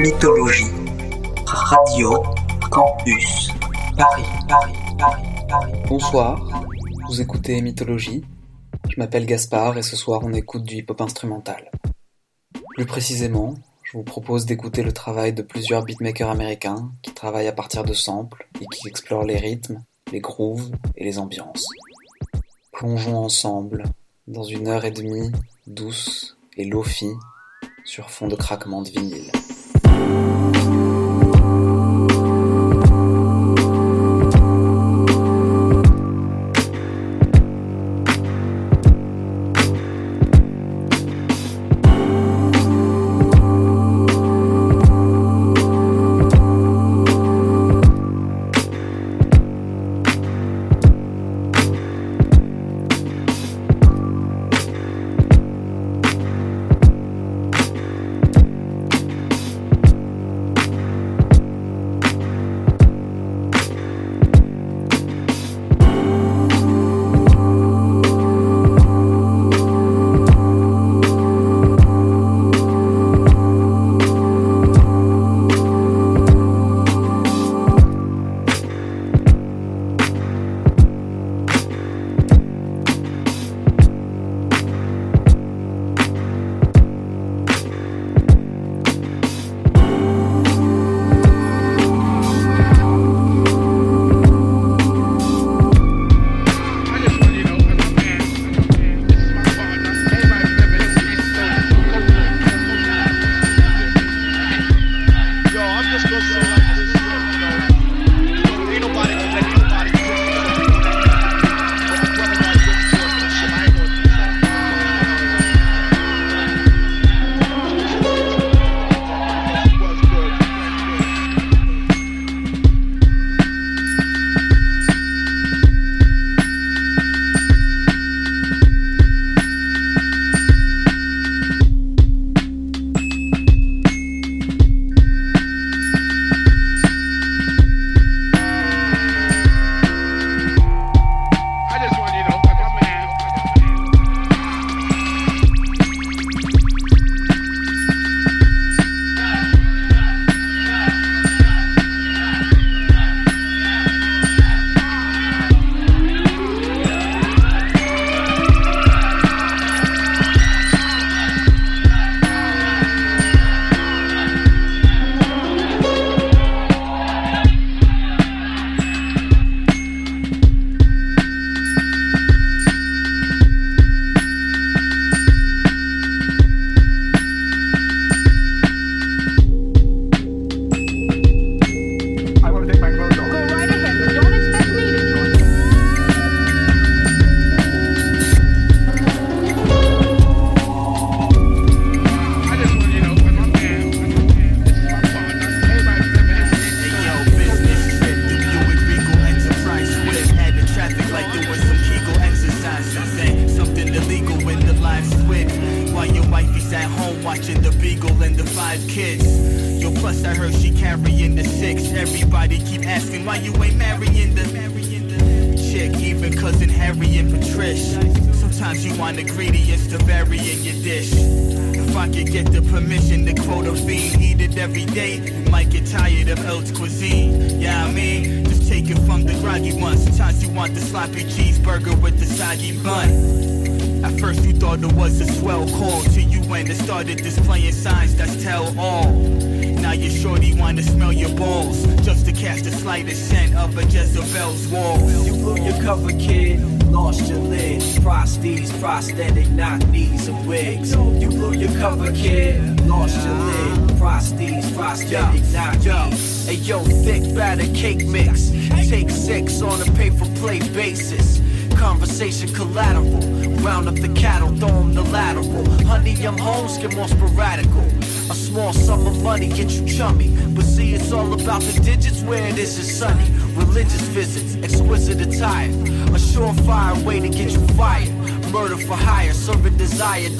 Mythologie. Radio Campus. Paris, Paris, Paris, Paris. Bonsoir, vous écoutez Mythologie. Je m'appelle Gaspard et ce soir on écoute du hip-hop instrumental. Plus précisément, je vous propose d'écouter le travail de plusieurs beatmakers américains qui travaillent à partir de samples et qui explorent les rythmes, les grooves et les ambiances. Plongeons ensemble dans une heure et demie douce et lofi sur fond de craquement de vinyle. you.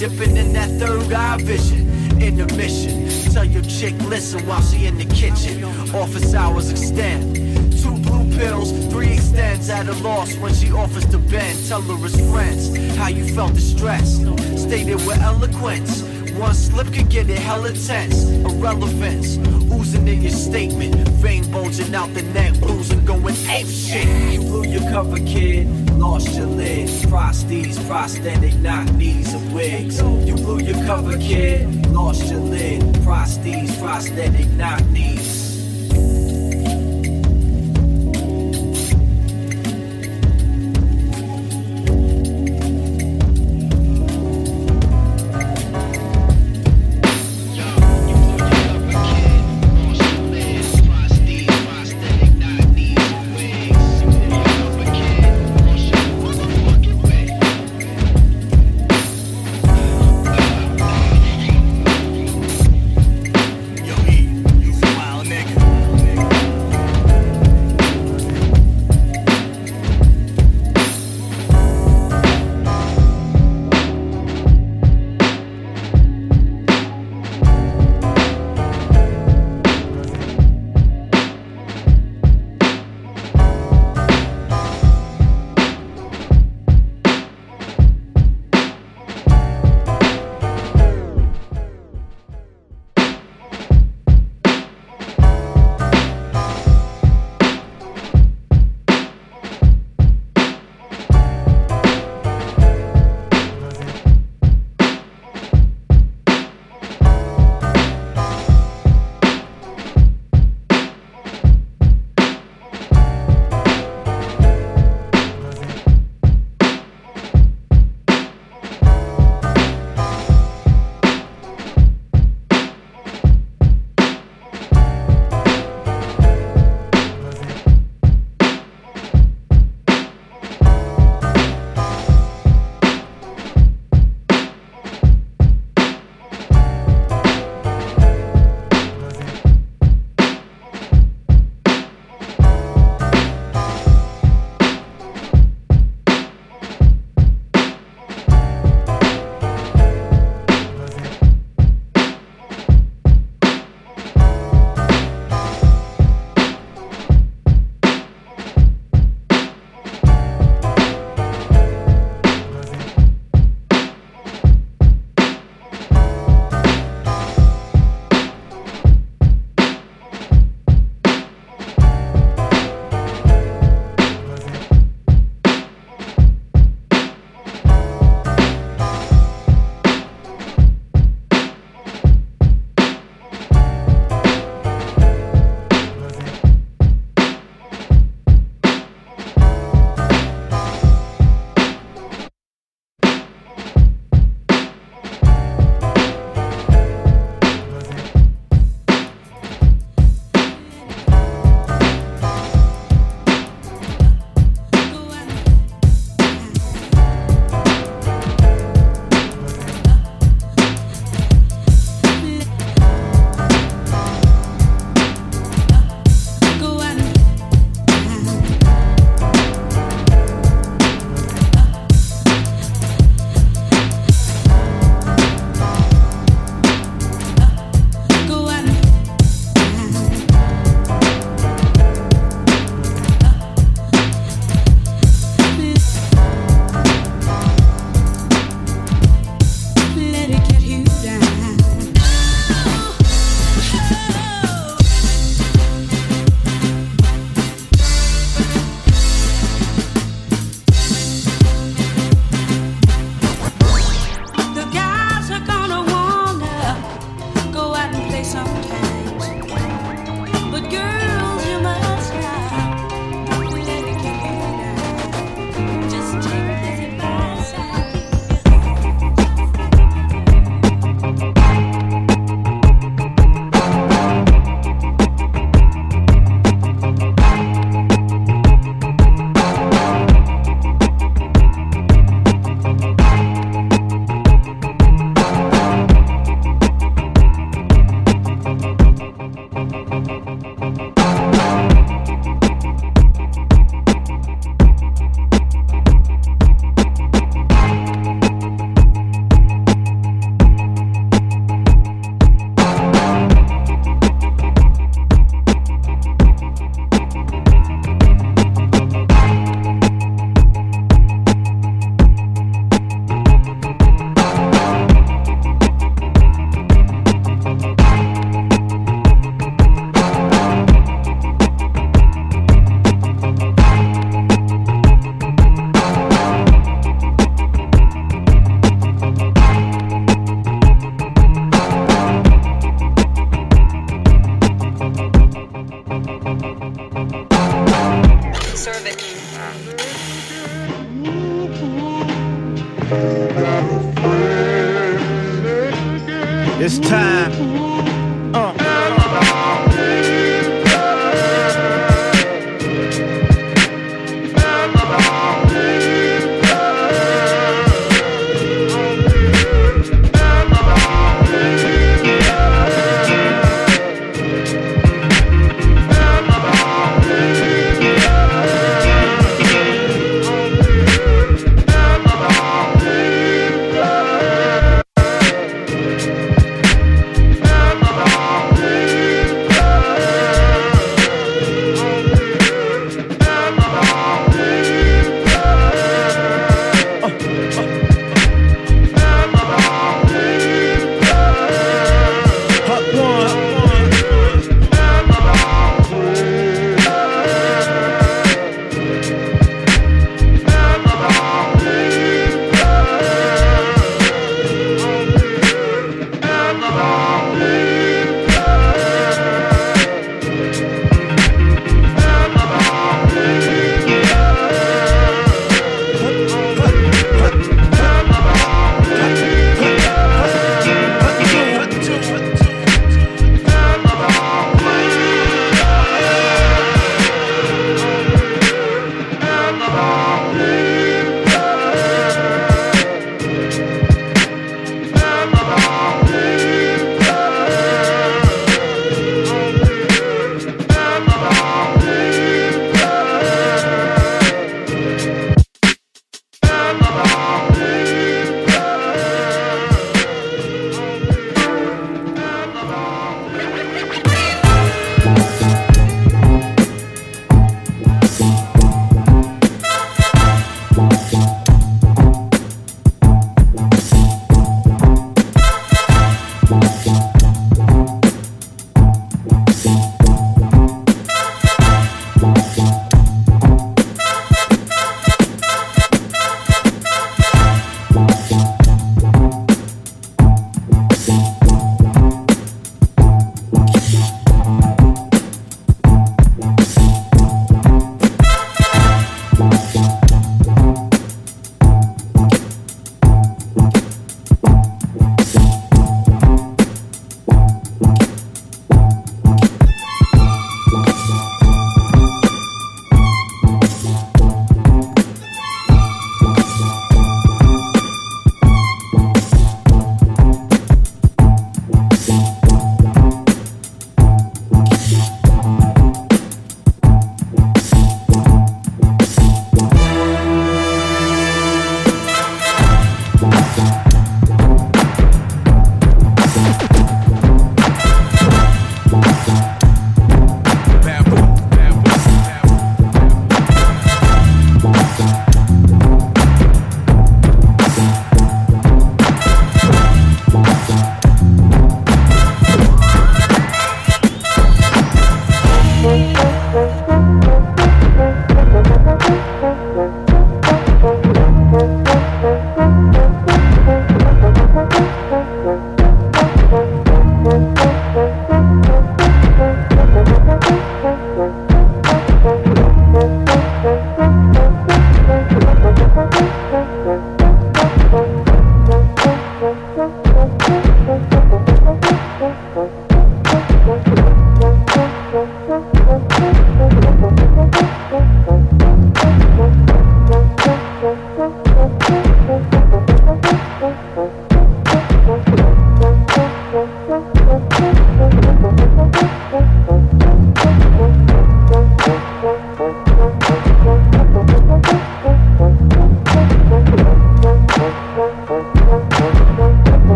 Dipping in that third eye vision. Intermission. Tell your chick, listen while she in the kitchen. Office hours extend. Two blue pills, three extends at a loss when she offers to bend. Tell her it's friends how you felt distressed. Stated with eloquence One slip could get it hella tense. Irrelevance, oozing in your statement. Vein bulging out the neck, losing, going ape shit. You blew your cover, kid. Lost your lid. Prosties, prosthetic, not knees or wigs. You blew your cover, kid. Lost your lid. Prosties, prosthetic, not knees.